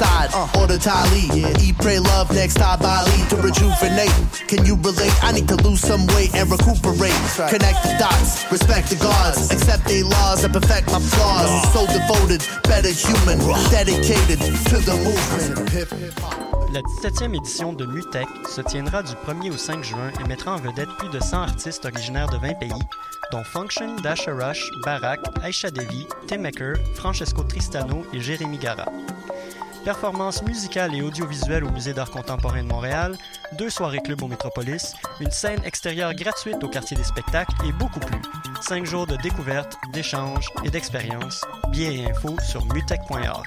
side, uh, order Tali. Yeah. Eat, pray, love, next time Bali to rejuvenate. Can you relate? I need to lose some weight and recuperate. Right. Connect the dots, respect the gods, accept their laws and perfect my flaws. So devoted, better human, dedicated to the movement. La 17e édition de Mutech se tiendra du 1er au 5 juin et mettra en vedette plus de 100 artistes originaires de 20 pays, dont Function, Dasha Rush, Barak, Aisha Devi, Tim Maker, Francesco Tristano et Jérémy Gara. Performances musicales et audiovisuelles au Musée d'art contemporain de Montréal, deux soirées club au Métropolis, une scène extérieure gratuite au quartier des spectacles et beaucoup plus. Cinq jours de découverte, d'échanges et d'expériences. Billets et infos sur mutech.org.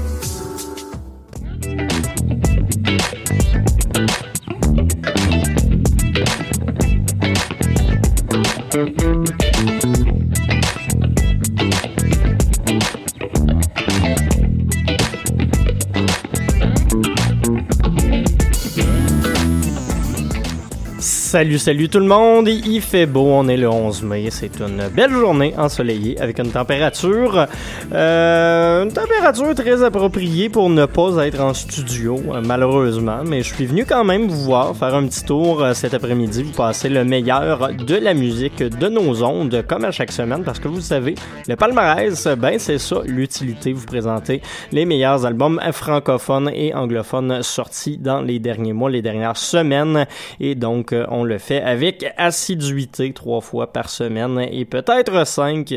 Salut, salut tout le monde, il fait beau, on est le 11 mai, c'est une belle journée ensoleillée avec une température, euh, une température très appropriée pour ne pas être en studio, euh, malheureusement, mais je suis venu quand même vous voir, faire un petit tour euh, cet après-midi, vous passer le meilleur de la musique de nos ondes, comme à chaque semaine, parce que vous savez, le palmarès, ben c'est ça, l'utilité, vous présenter les meilleurs albums francophones et anglophones sortis dans les derniers mois, les dernières semaines, et donc on on le fait avec assiduité trois fois par semaine et peut-être cinq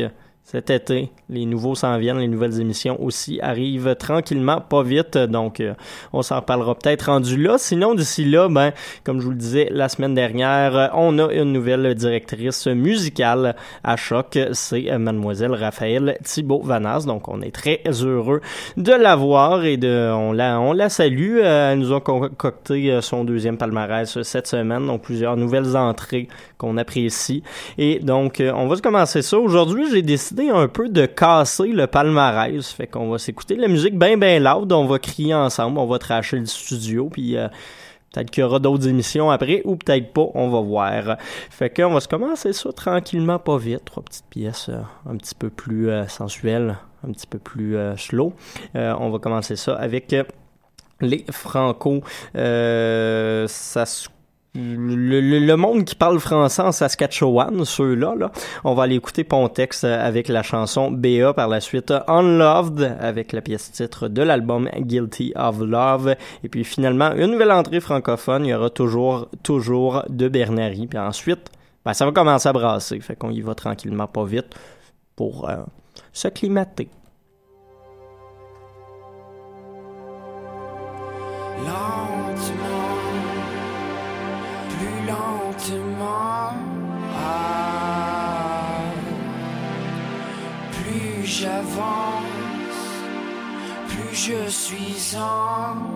cet été. Les nouveaux s'en viennent, les nouvelles émissions aussi arrivent tranquillement, pas vite, donc euh, on s'en reparlera peut-être rendu là. Sinon, d'ici là, ben, comme je vous le disais la semaine dernière, on a une nouvelle directrice musicale à choc, c'est euh, mademoiselle Raphaël Thibault Vanas, donc on est très heureux de la voir et de, on la, on la salue. Euh, elle nous a concocté son deuxième palmarès cette semaine, donc plusieurs nouvelles entrées qu'on apprécie. Et donc, on va commencer ça. Aujourd'hui, j'ai décidé un peu de casser le palmarès. Fait qu'on va s'écouter la musique bien, bien loud. On va crier ensemble. On va tracher le studio. Puis... Euh, peut-être qu'il y aura d'autres émissions après ou peut-être pas, on va voir. Fait qu'on va se commencer ça tranquillement, pas vite. Trois petites pièces euh, un petit peu plus euh, sensuelles, un petit peu plus slow. on va commencer ça avec les Franco. ça le, monde qui parle français en Saskatchewan, ceux-là, là, on va aller écouter Pontex avec la chanson BA par la suite Unloved avec la pièce titre de l'album Guilty of Love. Et puis finalement une nouvelle entrée francophone, il y aura toujours toujours de Bernary. Puis ensuite ben, ça va commencer à brasser, fait qu'on y va tranquillement pas vite pour euh, se suis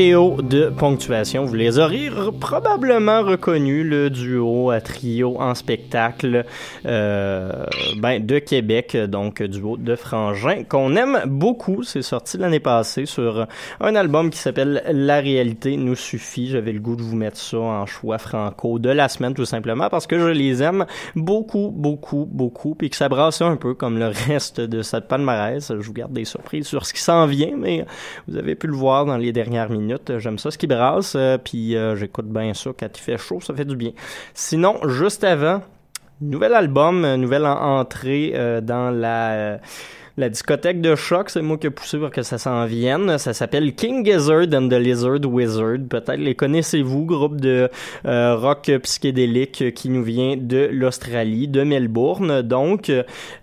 De ponctuation. Vous les aurez re- probablement reconnus, le duo à trio en spectacle euh, ben, de Québec, donc duo de Frangin, qu'on aime beaucoup. C'est sorti l'année passée sur un album qui s'appelle La réalité nous suffit. J'avais le goût de vous mettre ça en choix franco de la semaine, tout simplement, parce que je les aime beaucoup, beaucoup, beaucoup, puis que ça brasse un peu comme le reste de cette palmarès. Je vous garde des surprises sur ce qui s'en vient, mais vous avez pu le voir dans les dernières minutes. J'aime ça, ce qui brasse, euh, puis euh, j'écoute bien ça quand il fait chaud, ça fait du bien. Sinon, juste avant, nouvel album, euh, nouvelle en- entrée euh, dans la... la discothèque de choc, c'est moi qui ai poussé pour que ça s'en vienne. Ça s'appelle King Gizzard and the Lizard Wizard. Peut-être les connaissez-vous, groupe de euh, rock psychédélique qui nous vient de l'Australie, de Melbourne. Donc,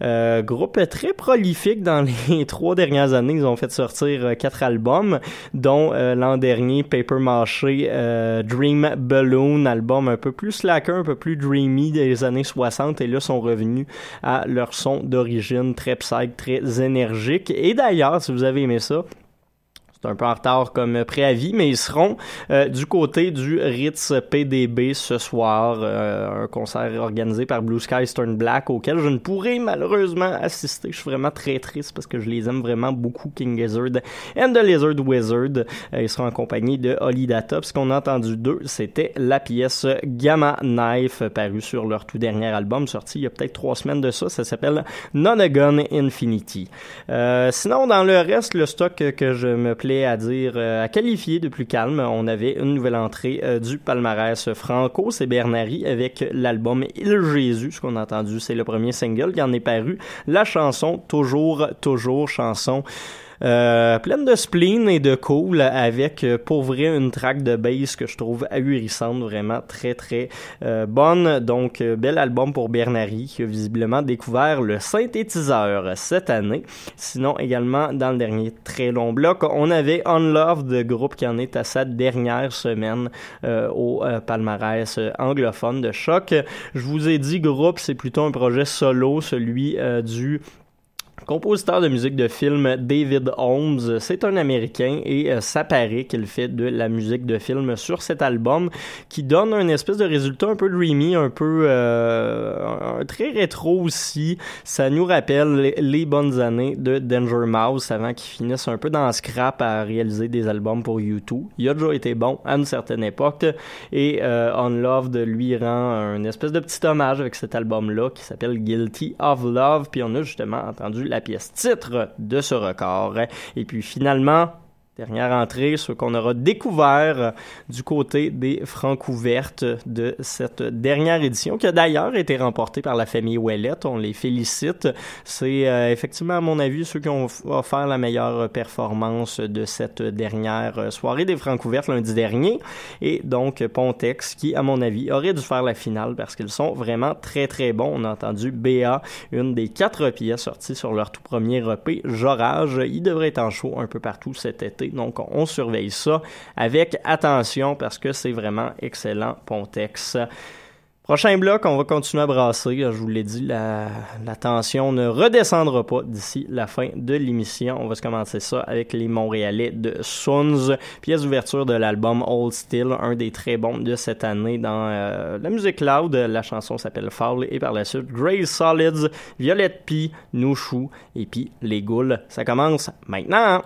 euh, groupe très prolifique dans les trois dernières années. Ils ont fait sortir euh, quatre albums, dont l'an dernier Paper Maché, euh, Dream Balloon, album un peu plus slacker, un peu plus dreamy des années 60. Et là, sont revenus à leur son d'origine très psych, très énergique. Et d'ailleurs, si vous avez aimé ça, un peu en retard comme préavis, mais ils seront euh, du côté du Ritz PDB ce soir, euh, un concert organisé par Blue Sky Stern Black auquel je ne pourrai malheureusement assister. Je suis vraiment très triste parce que je les aime vraiment beaucoup, King Gizzard and the Lizard Wizard. Euh, ils seront en compagnie de Holly Data. Ce qu'on a entendu d'eux, c'était la pièce Gamma Knife, parue sur leur tout dernier album, sorti il y a peut-être trois semaines de ça. Ça s'appelle Nonagon Infinity. Euh, sinon, dans le reste, le stock que je me plais à dire, euh, à qualifier de plus calme, on avait une nouvelle entrée euh, du palmarès franco, c'est Bernary avec l'album Il Jésus. Ce qu'on a entendu, c'est le premier single qui en est paru. La chanson Toujours, toujours chanson. Euh, pleine de spleen et de cool avec euh, pour vrai une track de bass que je trouve ahurissante vraiment très très euh, bonne. Donc euh, bel album pour Bernary qui a visiblement découvert le synthétiseur cette année. Sinon également dans le dernier très long bloc on avait Unloved groupe qui en est à sa dernière semaine au palmarès anglophone de choc. Je vous ai dit groupe c'est plutôt un projet solo celui du compositeur de musique de film David Holmes. C'est un Américain et euh, ça paraît qu'il fait de la musique de film sur cet album qui donne un espèce de résultat un peu dreamy, un peu euh, très rétro aussi. Ça nous rappelle les, bonnes années de Danger Mouse avant qu'il finisse un peu dans le scrap à réaliser des albums pour YouTube. Il a déjà été bon à une certaine époque et euh, Unloved lui rend un espèce de petit hommage avec cet album-là qui s'appelle Guilty of Love. Puis on a justement entendu la pièce titre de ce record. Et puis finalement, Dernière entrée, ce qu'on aura découvert euh, du côté des francs ouvertes de cette dernière édition, qui a d'ailleurs été remportée par la famille Ouellette. On les félicite. C'est euh, effectivement, à mon avis, ceux qui ont offert la meilleure performance de cette dernière euh, soirée des francs ouvertes lundi dernier. Et donc, Pontex, qui, à mon avis, aurait dû faire la finale parce qu'ils sont vraiment très, très bons. On a entendu BA, une des quatre pièces sorties sur leur tout premier EP, Jorage. Il devrait être en show un peu partout cet été. Donc, on surveille ça avec attention parce que c'est vraiment excellent, Pontex. Prochain bloc, on va continuer à brasser. Je vous l'ai dit, la, tension ne redescendra pas d'ici la fin de l'émission. On va se commencer ça avec les Montréalais de Suns, pièce d'ouverture de l'album Old Still, un des très bons de cette année dans euh, la musique loud. La chanson s'appelle Foul et par la suite Grey Solids, Violette P, Nouchou et puis Les Goules. Ça commence maintenant.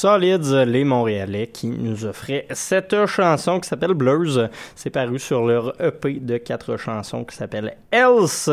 Solids, les Montréalais, qui nous offraient cette chanson qui s'appelle Blurs. C'est paru sur leur EP de quatre chansons qui s'appelle Else.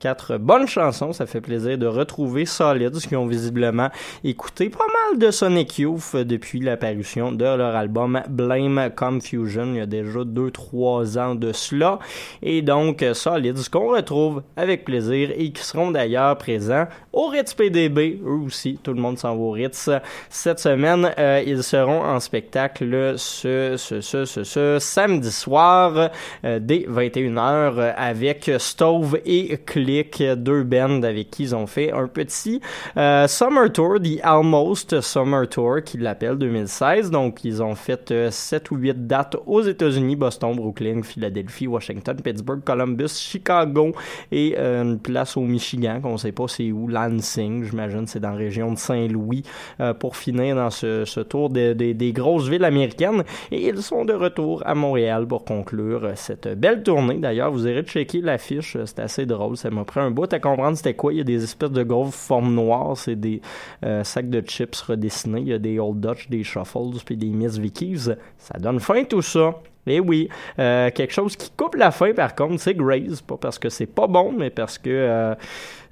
Quatre bonnes chansons. Ça fait plaisir de retrouver Solids qui ont visiblement écouté pas mal de Sonic Youth depuis l'apparition de leur album Blame Confusion il y a déjà deux, trois ans de cela. Et donc, Solids qu'on retrouve avec plaisir et qui seront d'ailleurs présents au Ritz PDB, eux aussi. Tout le monde s'en va au Ritz. Cette semaine, euh, ils seront en spectacle ce, ce, samedi soir euh, dès 21h avec Stove et Click, deux bands avec qui ils ont fait un petit euh, Summer Tour, The Almost Summer Tour, qu'ils l'appellent 2016. Donc, ils ont fait 7 ou 8 dates aux États-Unis, Boston, Brooklyn, Philadelphie, Washington, Pittsburgh, Columbus, Chicago et une place au Michigan qu'on sait pas c'est où, Lansing, j'imagine c'est dans la région de Saint-Louis, euh, pour finir dans ce, tour des de, des grosses villes américaines. Et ils sont de retour à Montréal pour conclure cette belle tournée. D'ailleurs, vous irez checker l'affiche, c'est assez drôle, ça m'a pris un bout à comprendre c'était quoi. Il y a des espèces de grosses formes noires, c'est des euh, sacs de chips redessinés, il y a des Old Dutch, des Shuffles, puis des Miss Vickies. Ça donne fin tout ça. Eh oui, euh, quelque chose qui coupe la fin par contre, c'est Graze, pas parce que c'est pas bon, mais parce que euh,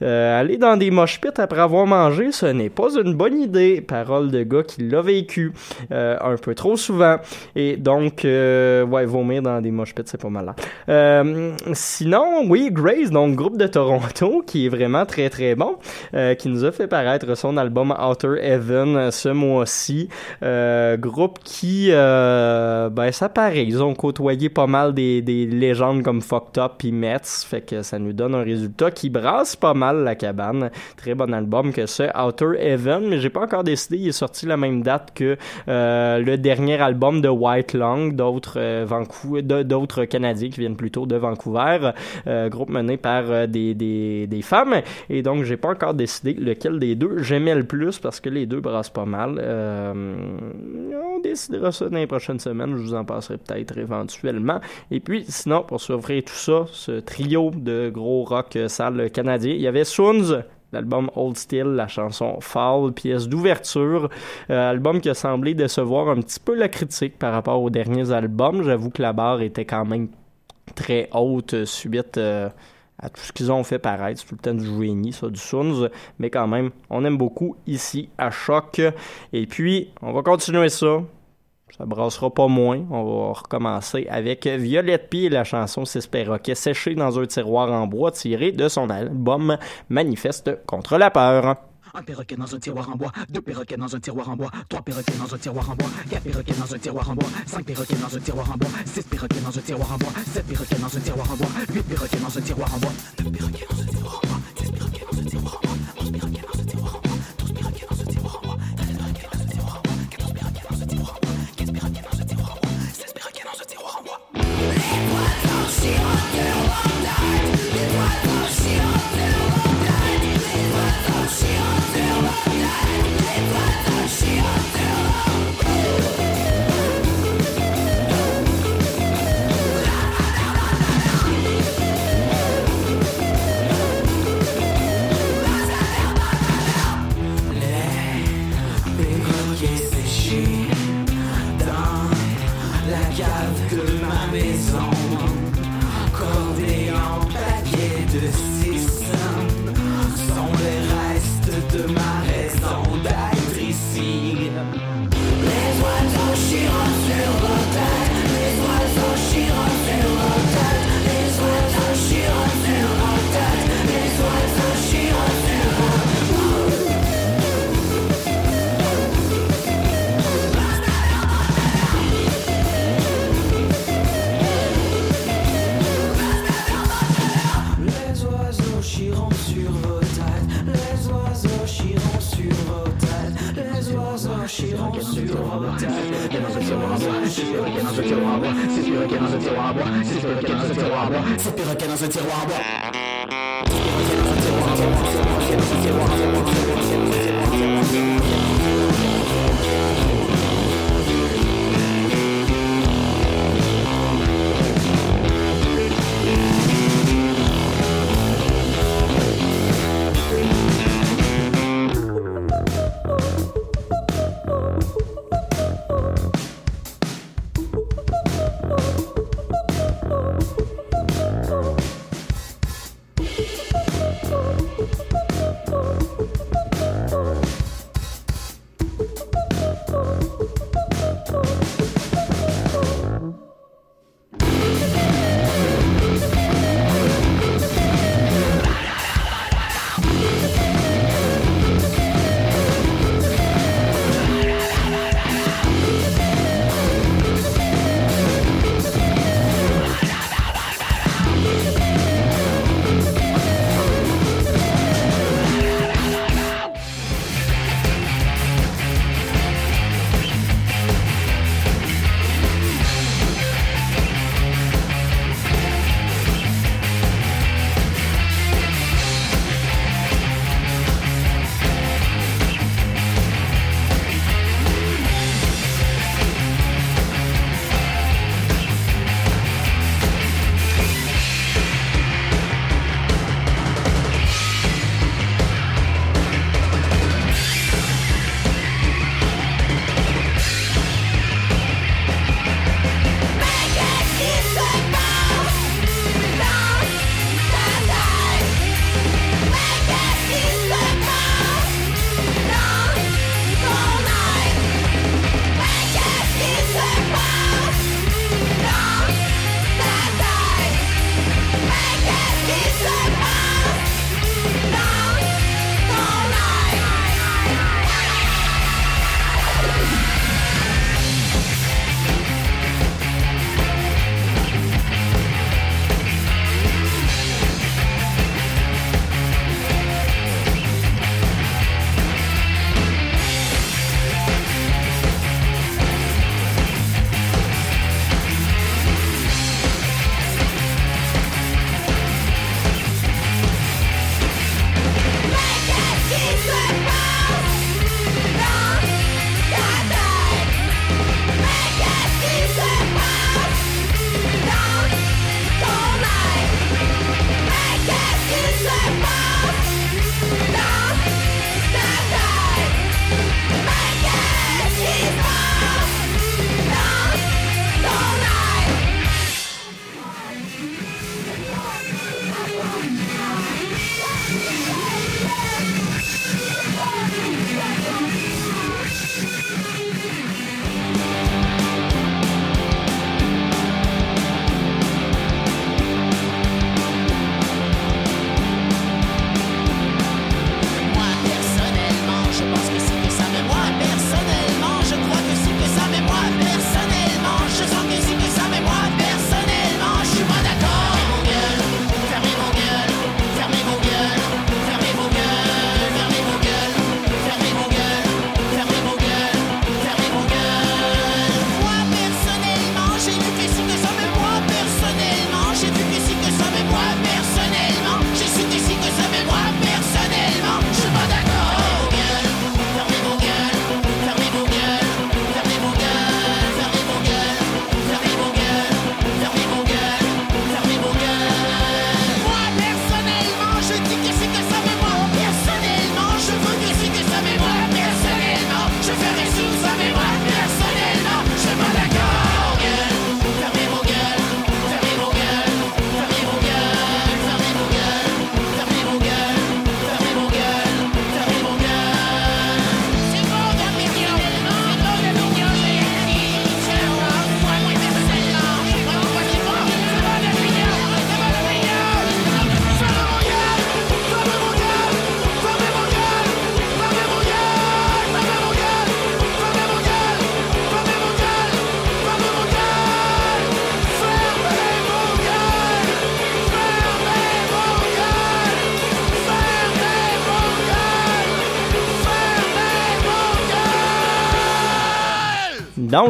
euh, aller dans des mosh pits après avoir mangé, ce n'est pas une bonne idée. Parole de gars qui l'a vécu un peu trop souvent. Et donc, ouais, vomir dans des mosh pits, c'est pas mal. Sinon, oui, Grace, donc groupe de Toronto, qui est vraiment très très bon, qui nous a fait paraître son album Outer Heaven ce mois-ci. Groupe qui, ben ça paraît, ils ont côtoyé pas mal des, des légendes comme Fucked Up et Mets, fait que ça nous donne un résultat qui brasse pas mal la cabane. Très bon album que ce Outer Heaven, mais j'ai pas encore décidé. Il est sorti la même date que euh, le dernier album de White Long, d'autres euh, d'autres Canadiens qui viennent plutôt de Vancouver, euh, groupe mené par des, des, des, femmes. Et donc j'ai pas encore décidé lequel des deux j'aimais le plus parce que les deux brassent pas mal. On décidera ça dans les prochaines semaines. Je vous en passerai peut-être éventuellement. Et puis sinon pour s'offrir tout ça, ce trio de gros rock sale canadien, il y avait Swans, l'album Old Still, la chanson Fall, pièce d'ouverture, euh, album qui a semblé décevoir un petit peu la critique par rapport aux derniers albums. J'avoue que la barre était quand même très haute suite euh, à tout ce qu'ils ont fait paraître. C'est tout le temps du génie, ça, du Suns, mais quand même, on aime beaucoup ici à Choc. Et puis, on va continuer ça. Ça brassera pas moins. On va recommencer avec Violette Pie et la chanson Six perroquets séchés dans un tiroir en bois tiré de son album Manifeste contre la peur. Un perroquet dans un tiroir en bois, deux perroquets dans un tiroir en bois, trois perroquets dans un tiroir en bois, quatre perroquets dans un tiroir en bois, cinq perroquets dans un tiroir en bois, six perroquets dans un tiroir en bois, sept perroquets dans un tiroir en bois, huit perroquets dans un tiroir en bois, neuf perroquets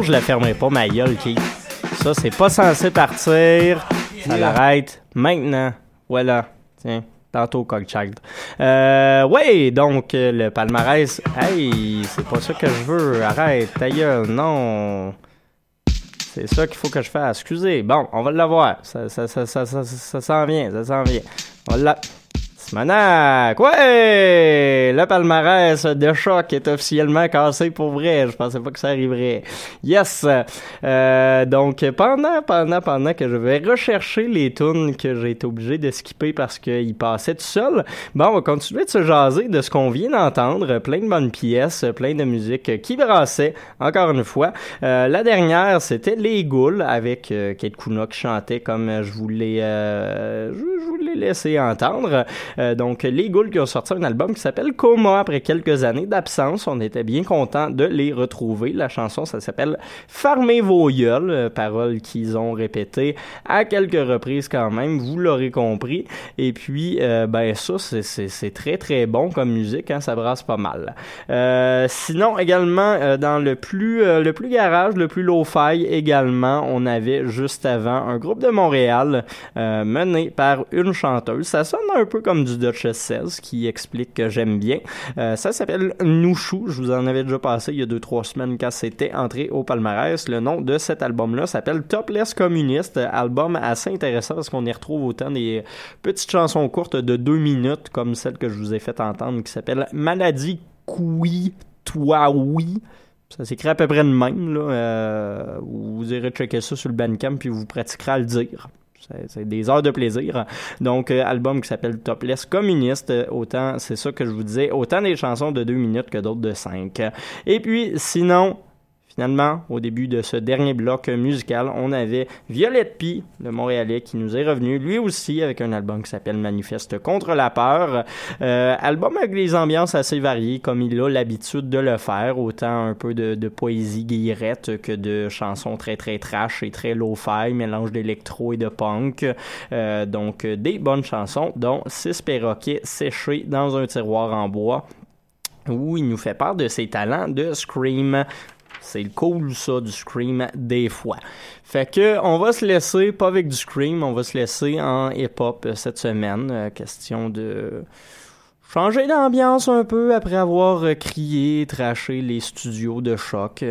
je la fermerai pas, ma gueule, Keith. Ça, c'est pas censé partir. Ça l'arrête maintenant. Voilà. Tiens, tantôt, Cockchild. Euh, ouais, donc, euh, le palmarès. Hey, c'est pas ça que je veux. Arrête, ta gueule, non. C'est ça qu'il faut que je fasse. Excusez. Bon, on va l'avoir. Ça, ça, ça, ça, ça, ça s'en vient, ça s'en vient. On va Simonac! Ouais! Le palmarès de choc est officiellement cassé pour vrai. Je pensais pas que ça arriverait. Yes! Euh, donc, pendant, pendant, pendant que je vais rechercher les tunes que j'ai été obligé de skipper parce qu'ils passaient tout seul, bon, on va continuer de se jaser de ce qu'on vient d'entendre. Plein de bonnes pièces, plein de musique qui brassait, encore une fois. Euh, la dernière, c'était Les Ghouls avec euh, Kate Kuna qui chantait comme je voulais, euh, je, je vous l'ai laissé entendre. Euh, donc, les Ghouls qui ont sorti un album qui s'appelle Coma après quelques années d'absence. On était bien content de les retrouver. La chanson, ça s'appelle Farmez vos gueules, euh, paroles qu'ils ont répétées à quelques reprises quand même, vous l'aurez compris. Et puis, euh, ben ça, c'est- très très bon comme musique, hein, ça brasse pas mal. Sinon, également, dans le plus, le plus garage, le plus low-fi également, on avait juste avant un groupe de Montréal mené par une chanteuse. Ça sonne un peu comme du Duchess 16, qui explique que j'aime bien. Euh, ça s'appelle Nouchou. Je vous en avais déjà passé il y a deux trois semaines quand c'était entré au palmarès. Le nom de cet album-là s'appelle Topless Communiste. Album assez intéressant parce qu'on y retrouve autant des petites chansons courtes de deux minutes comme celle que je vous ai fait entendre qui s'appelle Maladie Koui Toi Oui. Ça s'écrit à peu près de même. Là. Euh, vous irez checker ça sur le Bandcamp puis vous pratiquerez à le dire. C'est- des heures de plaisir. Donc, euh, album qui s'appelle Topless Communiste. Euh, Autant, c'est ça que je vous disais, autant des chansons de deux minutes que d'autres de cinq. Et puis, sinon, Finalement, au début de ce dernier bloc musical, on avait Violette P, le Montréalais, qui nous est revenu, lui aussi, avec un album qui s'appelle Manifeste contre la peur. Euh, album avec des ambiances assez variées, comme il a l'habitude de le faire, autant un peu de, poésie guillerette que de chansons très très trash et très low-fi, mélange d'électro et de punk. Euh, donc, des bonnes chansons, dont Six perroquets séchés dans un tiroir en bois où il nous fait part de ses talents de scream. C'est le cool ça du scream des fois. Fait que on va se laisser pas avec du scream, on va se laisser en hip-hop euh, cette semaine. Euh, question de changer d'ambiance un peu après avoir euh, crié, traché les studios de choc.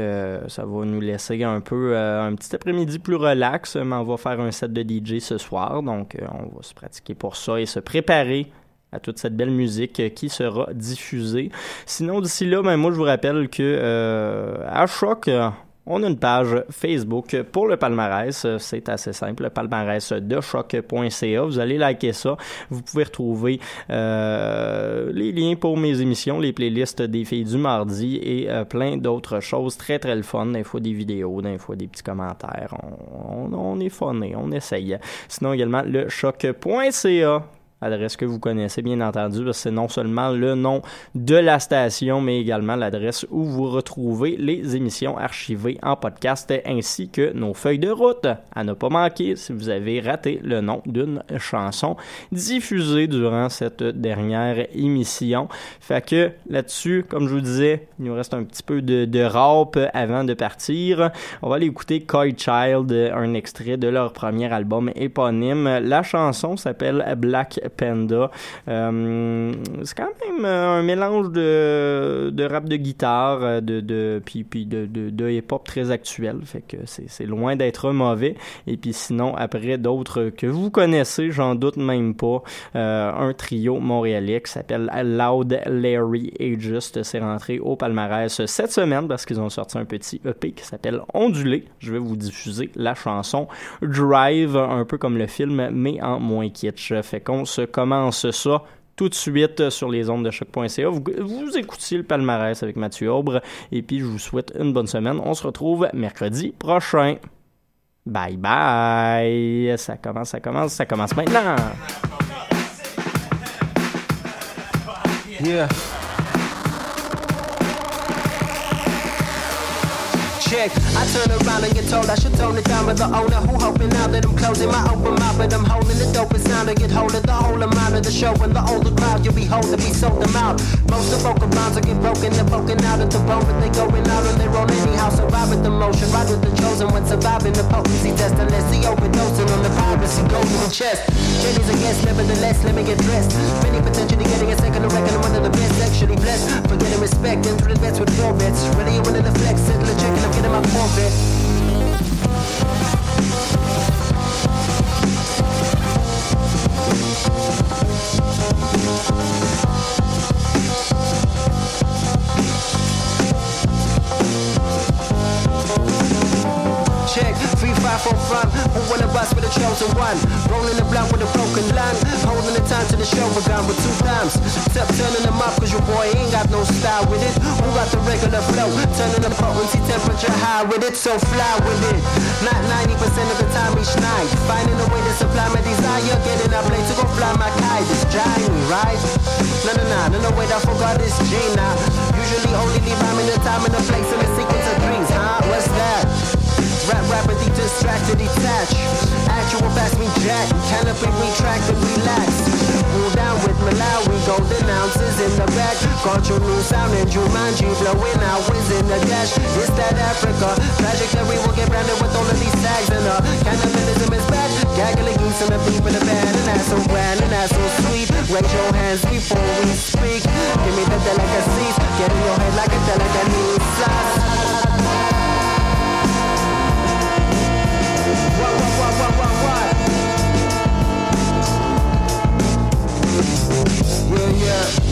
Ça va nous laisser un peu un petit après-midi plus relax, mais on va faire un set de DJ ce soir, donc on va se pratiquer pour ça et se préparer à toute cette belle musique euh, qui sera diffusée. Sinon, d'ici là, ben, moi, je vous rappelle que euh, à Choc, euh, on a une page Facebook pour le palmarès. C'est assez simple, le palmarès de choc.ca. Vous allez liker ça. Vous pouvez retrouver les liens pour mes émissions, les playlists des filles du mardi et plein d'autres choses très très le fun. Des fois des vidéos, des fois des petits commentaires. On, on, on est funné, on essaye. Sinon également le choc.ca adresse que vous connaissez bien entendu, parce que c'est non seulement le nom de la station, mais également l'adresse où vous retrouvez les émissions archivées en podcast, ainsi que nos feuilles de route. À ne pas manquer si vous avez raté le nom d'une chanson diffusée durant cette dernière émission. Fait que là-dessus, comme je vous disais, il nous reste un petit peu de, rap avant de partir. On va aller écouter Coy Child, un extrait de leur premier album éponyme. La chanson s'appelle Black Panda. Euh, c'est quand même euh, un mélange de, de rap de guitare, euh, de, de puis, puis de, de, de hip-hop très actuel. Fait que c'est, loin d'être mauvais. Et puis sinon, après d'autres que vous connaissez, j'en doute même pas, un trio montréalais qui s'appelle Loud Larry et Just s'est rentré au palmarès cette semaine parce qu'ils ont sorti un petit EP qui s'appelle Ondulé. Je vais vous diffuser la chanson Drive, un peu comme le film, mais en moins kitsch. Fait qu'on commence ça tout de suite sur les ondes de choc.ca. Vous, vous écoutiez le palmarès avec Mathieu Aubre et puis je vous souhaite une bonne semaine. On se retrouve mercredi prochain. Bye bye. Ça commence, ça commence, ça commence maintenant. Yeah. Check. I turn around and get told I should tone it down with the owner who hoping now that I'm closing my open mouth, but I'm holding the dopest sound to get hold of the whole amount of the show and the older crowd you behold to be sold them out. Most of vocal rhymes are get broken, they're broken out at the bone, but they going out on their own anyhow. Survive with the motion, ride with the chosen when surviving the potency test, unless the overdosing on the piracy goes in the chest. Jenny's a guest, nevertheless, let me get dressed. Many potentially getting a second to reckon one of the best, sexually blessed. Forgetting respect, into the bets with your bets. Really, you one of the flex, settle a check and I'm getting my forfeit. Check, three, five, four, five. Who wanna bust with a chosen one? Rolling the blunt with a broken lung. Holding the time to the show begun with two times. Step turning them up, cause your boy ain't got no style with it. Who got the regular flow? Turning the potency temperature high with it, so fly with it. Not 90% of the time each night. Finding a way to supply my desire. Getting up late to go fly my kite. It's Johnny, right? No, no, no, no, no, wait, I forgot this G now. Usually only leave I'm in the time and the place and the sequence of dreams? Rap rapidly distracted, detach. Actual fast me jack. Retract and relax. Rule down with Malawi, golden ounces in the back. Got your new sound and Jumanji blowing out whiz in the dash. It's that Africa. Tragic that we will get branded with all of these tags and uh cannibalism is bad. Gaggling geese and the beef in the band and that's so grand and that's so sweet. Raise your hands before we speak. Give me the delicacies. Get in your head like a delicacy Yeah, yeah.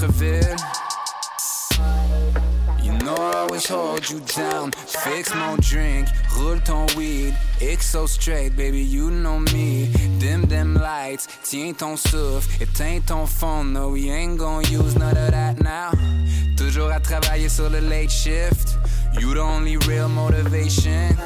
Le centre-ville. You know I always hold you down. Fix my drink, roule ton weed. It's so straight, baby, you know me. Dim them lights, tiens ton souffle, éteins ton phone. No, we ain't gon' use none of that now. Toujours à travailler sur le late shift. You the only real motivation.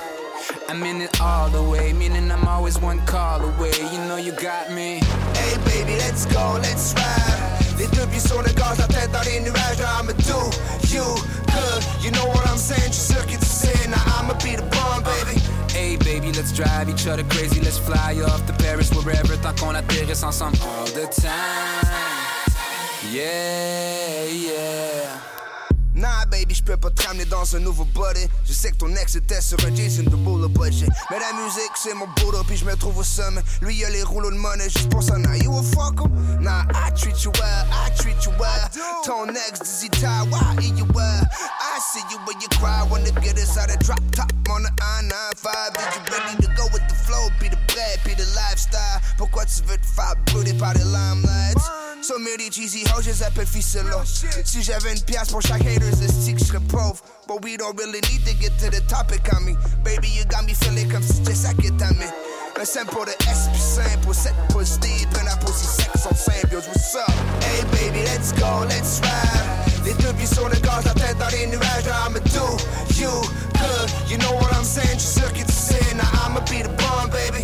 I'm in it all the way, meaning I'm always one call away. You know you got me. Hey baby, let's go, let's ride. Les deux pieds sur le gaz, la tête dans les nuages. Now I'ma do you good. You know what I'm saying? Je suis sûr que tu. Now I'ma be the bomb, baby. Hey baby, let's drive each other crazy. Let's fly off to Paris, wherever, tant qu'on atterrisse ensemble all the time. Yeah, yeah. Nah, baby, je peux pas te ramener dans un nouveau body. Je sais que ton ex était sur un Jason de boulot budget. Mais la musique, c'est mon boulot, puis je me trouve au sommet. Lui, il a les rouleaux de monnaie, juste pour ça. Now, you a fuck him? Nah, I treat you well, I treat you well. Ton ex, dizzy tie, why eat you well? I see you when you cry, when the get inside of drop top on the I-95. Did you ready to go with the flow? Be the bread, be the lifestyle. Pourquoi tu veux te faire brûler par les limelights? So many cheesy hoes, je les appelle ficello. Si j'avais une pièce pour chaque hater, c'est stick, je serais pauvre. But we don't really need to get to the topic, I mean. Baby, you got me feeling comme si c'était ça qui t'aimait. Un simple de S plus simple, pour cette pousse deep, and la pussy sex on symbiose, what's up? Hey baby, let's go, let's ride. Les deux pieds sur le gaz, la tête dans les nuages, now I'ma do you good. You know what I'm saying? Je suis sûr que tu sais, now I'ma be the bomb, baby.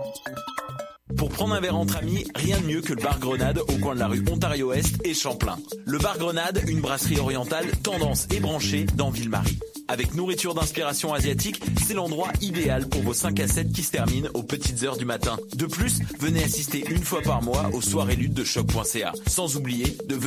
Pour prendre un verre entre amis, rien de mieux que le bar Grenade au coin de la rue Ontario-Est et Champlain. Le bar Grenade, une brasserie orientale tendance et branchée dans Ville-Marie. Avec nourriture d'inspiration asiatique, c'est l'endroit idéal pour vos 5 à 7 qui se terminent aux petites heures du matin. De plus, venez assister une fois par mois aux soirées luttes de choc.ca. Sans oublier de